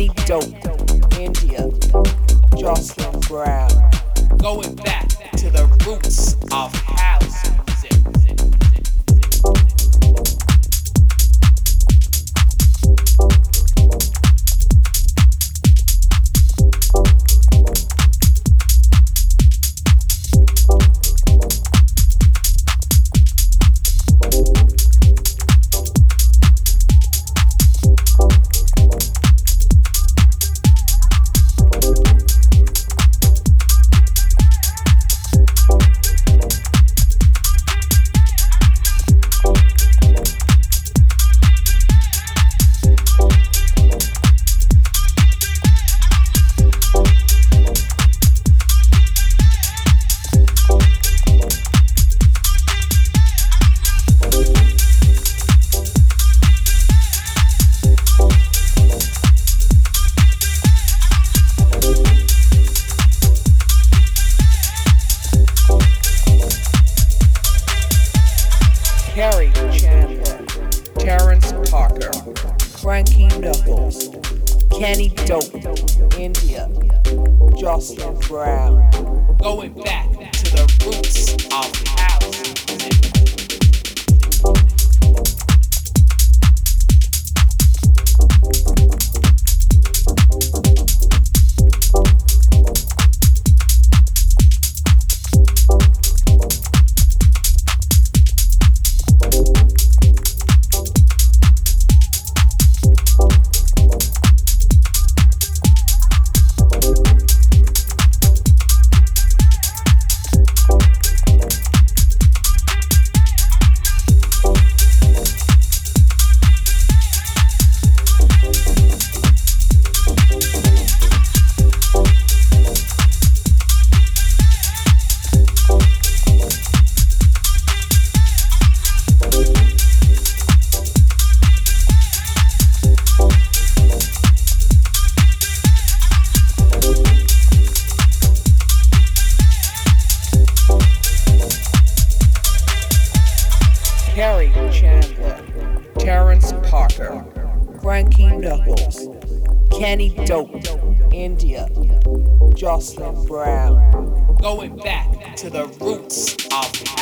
Danny Doe, India, Jocelyn Brown. Going back to the roots of house. Brown. Going back to the roots of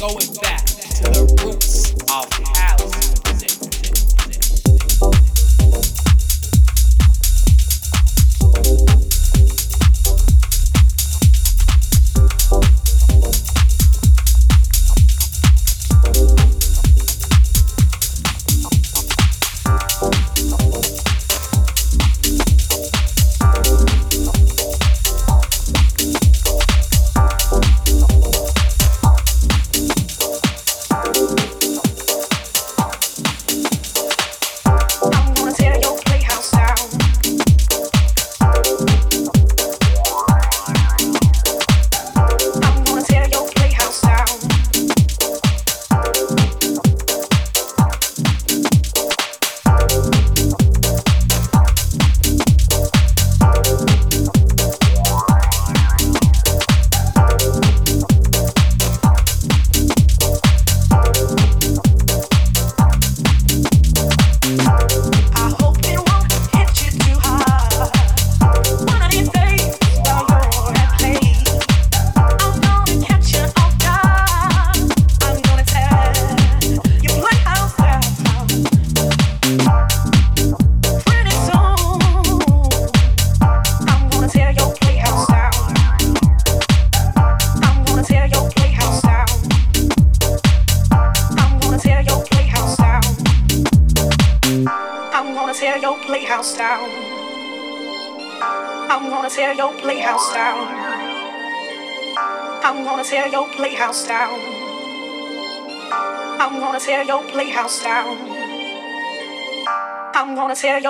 playhouse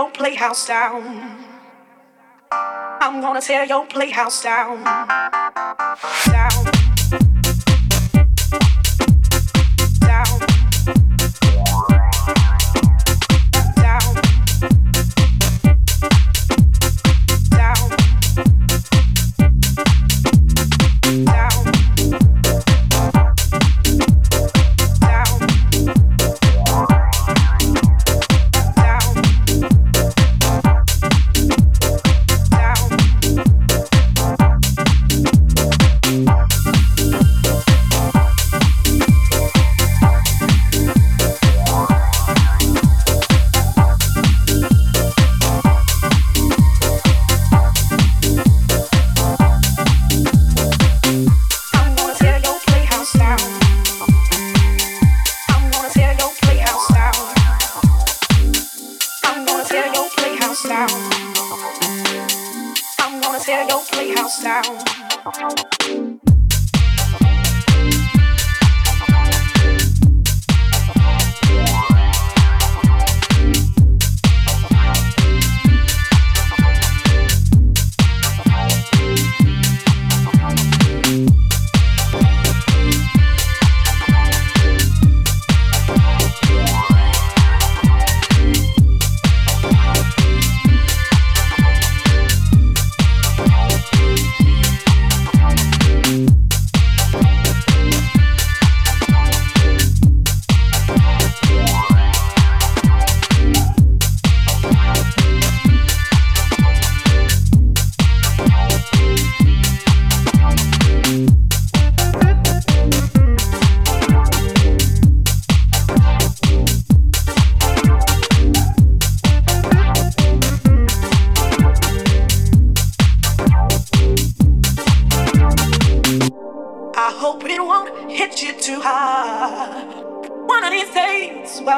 your playhouse down. I'm gonna tear your playhouse down. Down.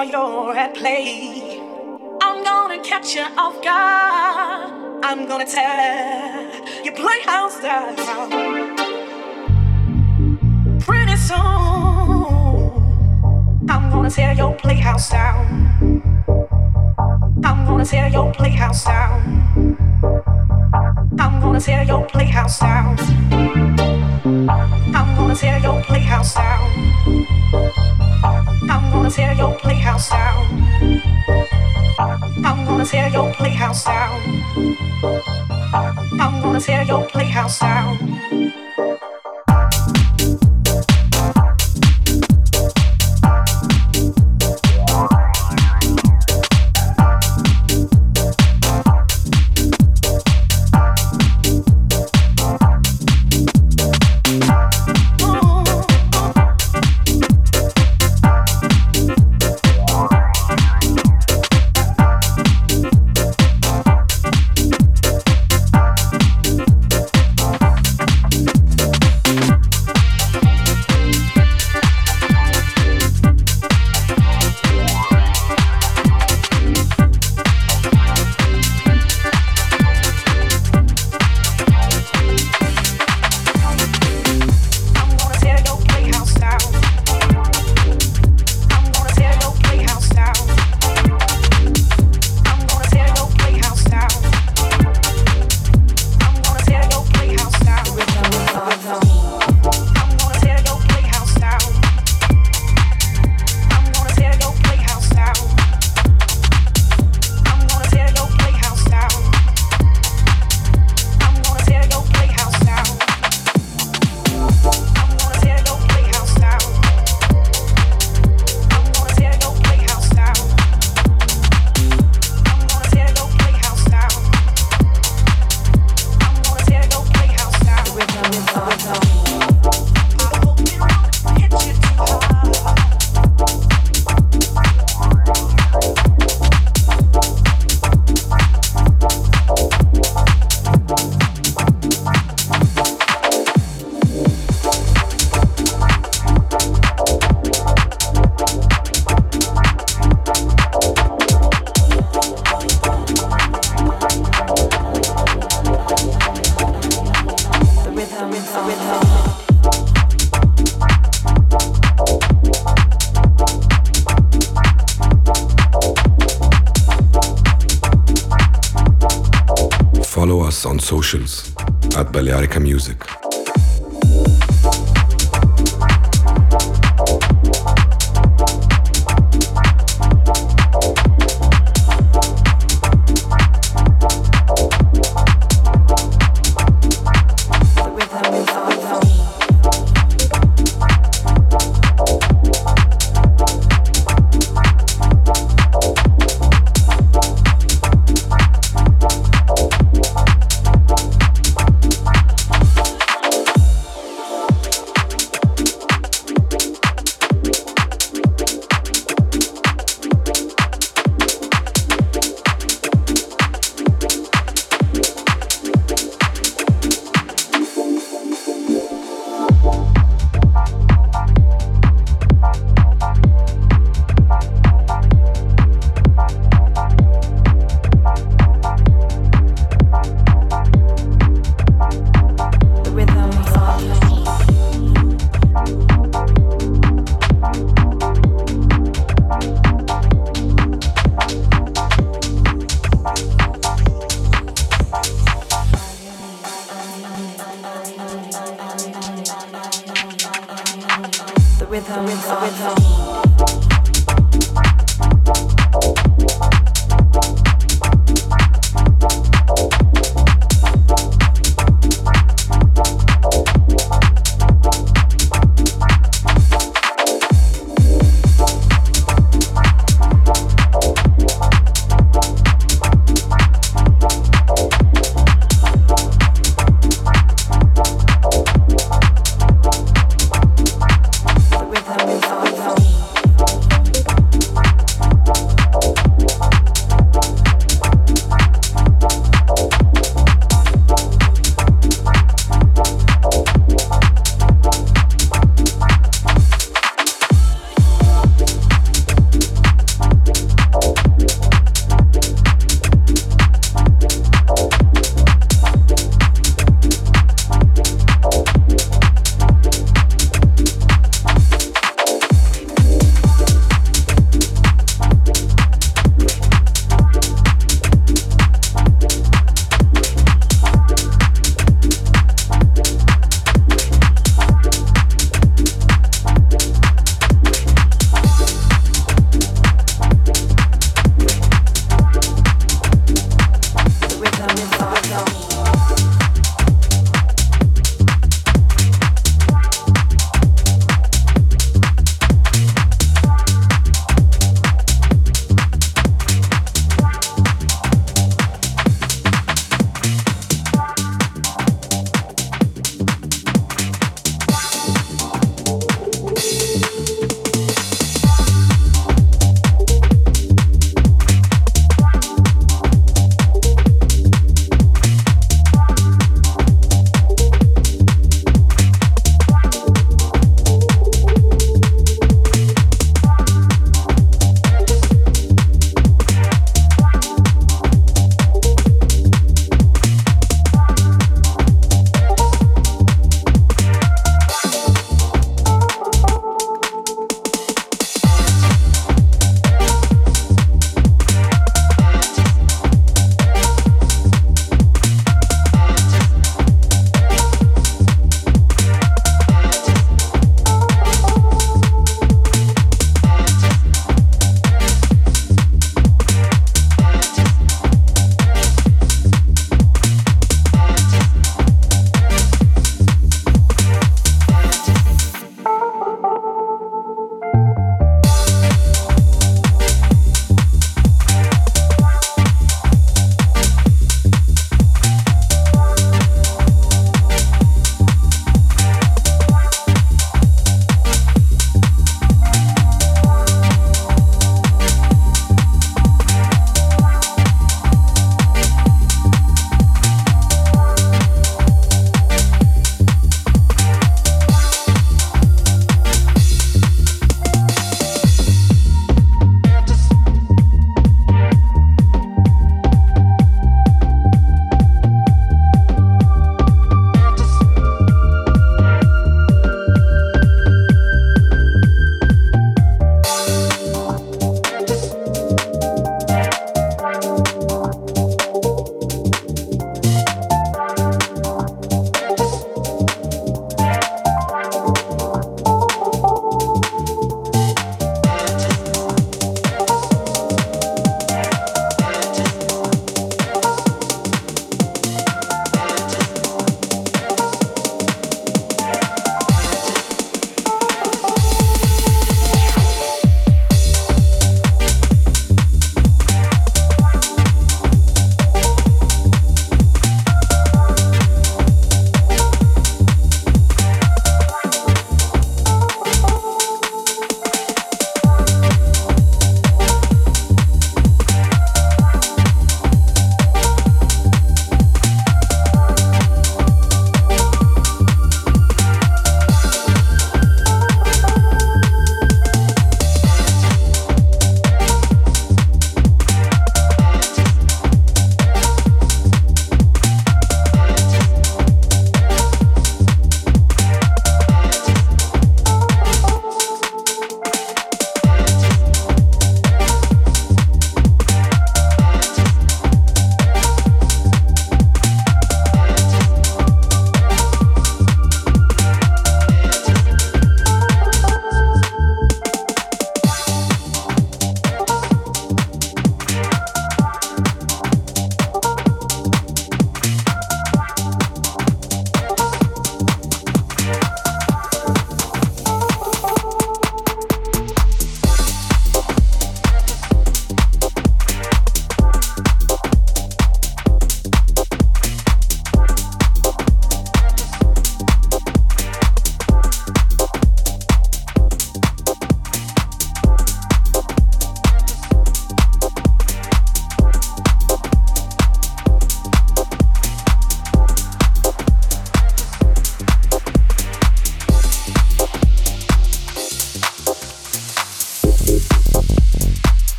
while you're at play. I'm gonna catch you off guard. I'm gonna tear your playhouse down. Pretty soon, I'm gonna tear your playhouse down. I'm gonna tear your playhouse down. I'm gonna tear your playhouse down. I'm gonna tear your playhouse down. I'm gonna tear your playhouse down. I'm gonna tear your playhouse down. I'm gonna tear your playhouse down.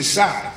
Decide.